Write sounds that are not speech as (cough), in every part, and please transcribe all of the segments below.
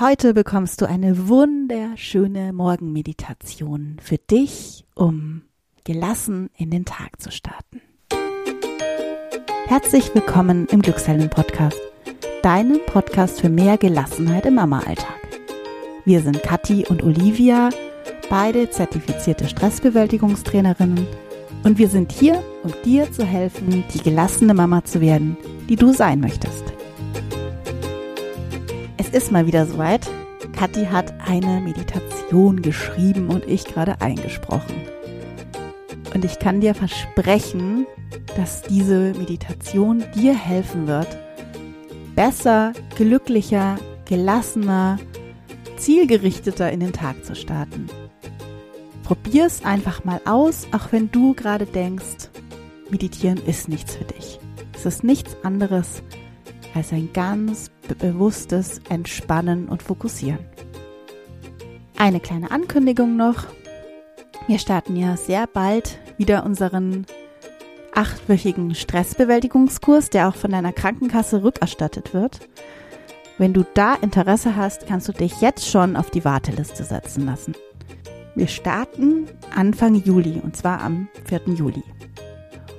Heute bekommst du eine wunderschöne Morgenmeditation für dich, um gelassen in den Tag zu starten. Herzlich willkommen im Glückshelden Podcast, deinem Podcast für mehr Gelassenheit im Mama-Alltag. Wir sind Kathi und Olivia, beide zertifizierte Stressbewältigungstrainerinnen und wir sind hier, um dir zu helfen, die gelassene Mama zu werden, die du sein möchtest ist mal wieder soweit. Kathi hat eine Meditation geschrieben und ich gerade eingesprochen. Und ich kann dir versprechen, dass diese Meditation dir helfen wird, besser, glücklicher, gelassener, zielgerichteter in den Tag zu starten. Probier es einfach mal aus, auch wenn du gerade denkst, meditieren ist nichts für dich. Es ist nichts anderes als ein ganz bewusstes Entspannen und Fokussieren. Eine kleine Ankündigung noch. Wir starten ja sehr bald wieder unseren achtwöchigen Stressbewältigungskurs, der auch von deiner Krankenkasse rückerstattet wird. Wenn du da Interesse hast, kannst du dich jetzt schon auf die Warteliste setzen lassen. Wir starten Anfang Juli und zwar am 4. Juli.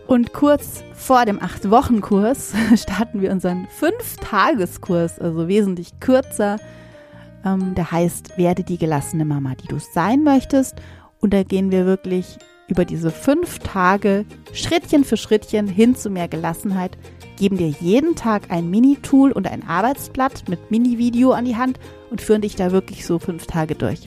Und kurz vor dem acht Wochen Kurs (laughs) starten wir unseren Fünf-Tageskurs, also wesentlich kürzer. Ähm, der heißt, werde die gelassene Mama, die du sein möchtest. Und da gehen wir wirklich über diese fünf Tage Schrittchen für Schrittchen hin zu mehr Gelassenheit, geben dir jeden Tag ein Mini-Tool und ein Arbeitsblatt mit Mini-Video an die Hand und führen dich da wirklich so fünf Tage durch.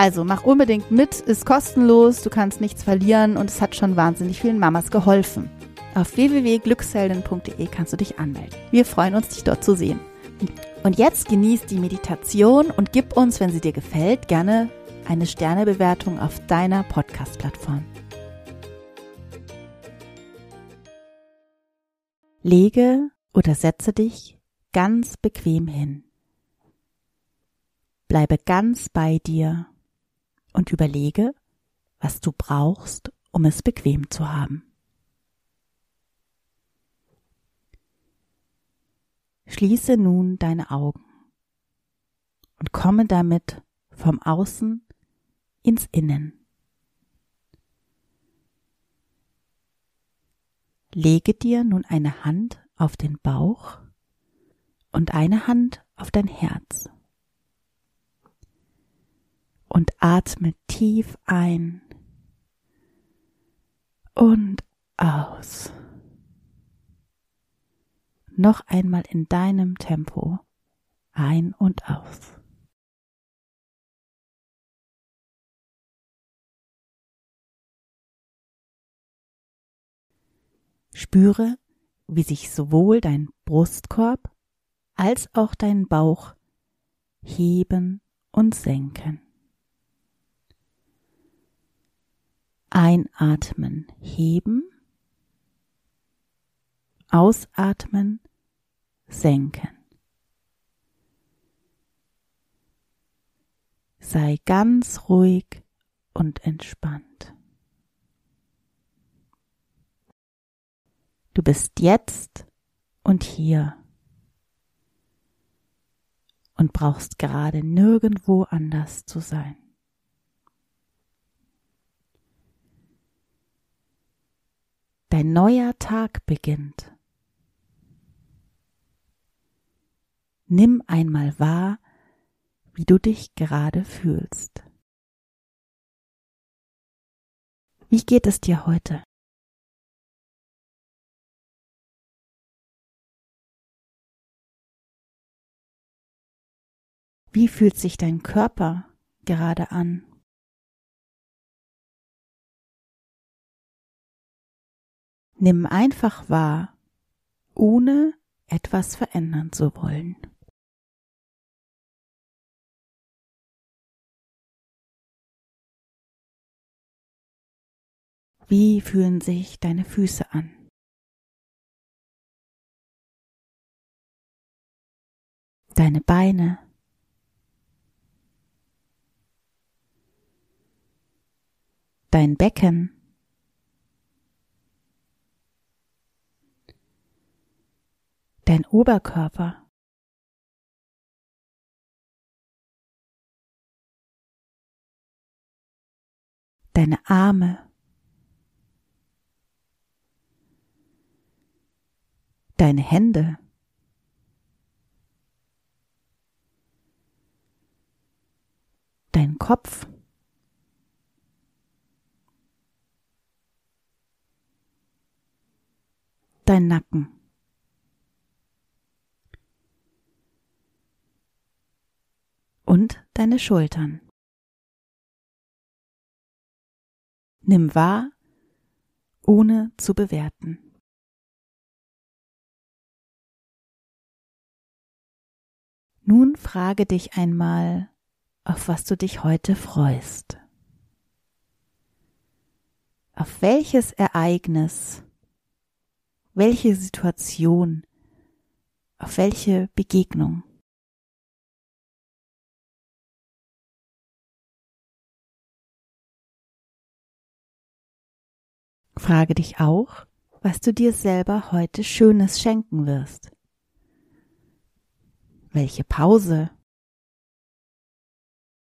Also mach unbedingt mit, ist kostenlos, du kannst nichts verlieren und es hat schon wahnsinnig vielen Mamas geholfen. Auf www.glückshelden.de kannst du dich anmelden. Wir freuen uns, dich dort zu sehen. Und jetzt genieß die Meditation und gib uns, wenn sie dir gefällt, gerne eine Sternebewertung auf deiner Podcast-Plattform. Lege oder setze dich ganz bequem hin. Bleibe ganz bei dir und überlege, was du brauchst, um es bequem zu haben. Schließe nun deine Augen und komme damit vom Außen ins Innen. Lege dir nun eine Hand auf den Bauch und eine Hand auf dein Herz und atme tief ein und aus. Noch einmal in deinem Tempo ein und aus. Spüre, wie sich sowohl dein Brustkorb als auch dein Bauch heben und senken. Einatmen, heben. Ausatmen, senken. Sei ganz ruhig und entspannt. Du bist jetzt und hier und brauchst gerade nirgendwo anders zu sein. Dein neuer Tag beginnt. Nimm einmal wahr, wie du dich gerade fühlst. Wie geht es dir heute? Wie fühlt sich dein Körper gerade an? Nimm einfach wahr, ohne etwas verändern zu wollen. Wie fühlen sich deine Füße an? Deine Beine? Dein Becken? dein Oberkörper. Deine Arme. Deine Hände. Dein Kopf. Dein Nacken. Deine Schultern. Nimm wahr, ohne zu bewerten. Nun frage dich einmal, auf was du dich heute freust. Auf welches Ereignis, welche Situation, auf welche Begegnung. Frage dich auch, was du dir selber heute Schönes schenken wirst. Welche Pause?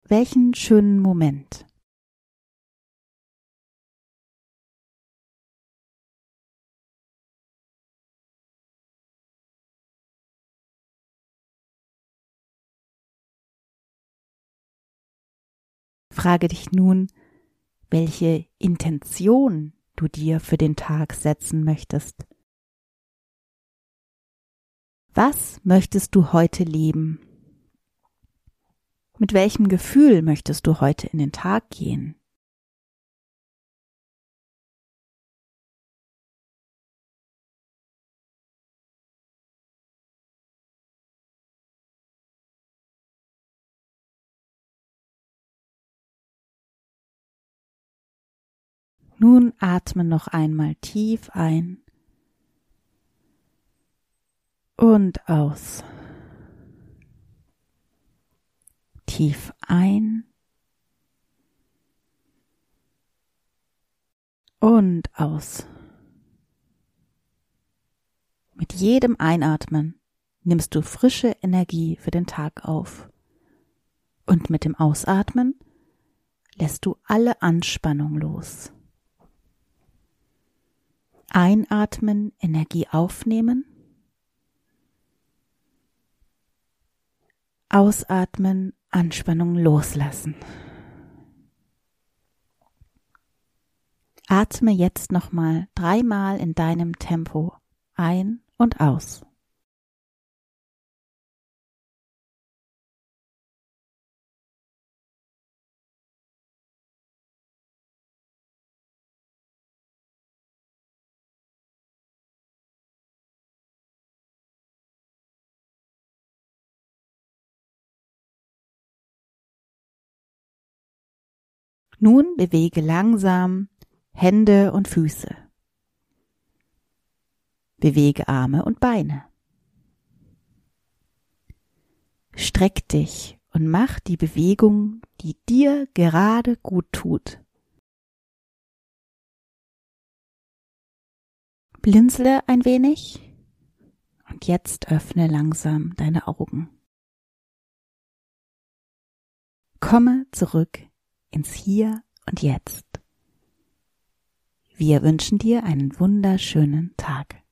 Welchen schönen Moment? Frage dich nun, welche Intention du dir für den Tag setzen möchtest. Was möchtest du heute leben? Mit welchem Gefühl möchtest du heute in den Tag gehen? Nun atme noch einmal tief ein und aus. Tief ein und aus. Mit jedem Einatmen nimmst du frische Energie für den Tag auf. Und mit dem Ausatmen lässt du alle Anspannung los. Einatmen, Energie aufnehmen. Ausatmen, Anspannung loslassen. Atme jetzt nochmal dreimal in deinem Tempo ein und aus. Nun bewege langsam Hände und Füße. Bewege Arme und Beine. Streck dich und mach die Bewegung, die dir gerade gut tut. Blinzle ein wenig und jetzt öffne langsam deine Augen. Komme zurück ins Hier und Jetzt. Wir wünschen dir einen wunderschönen Tag.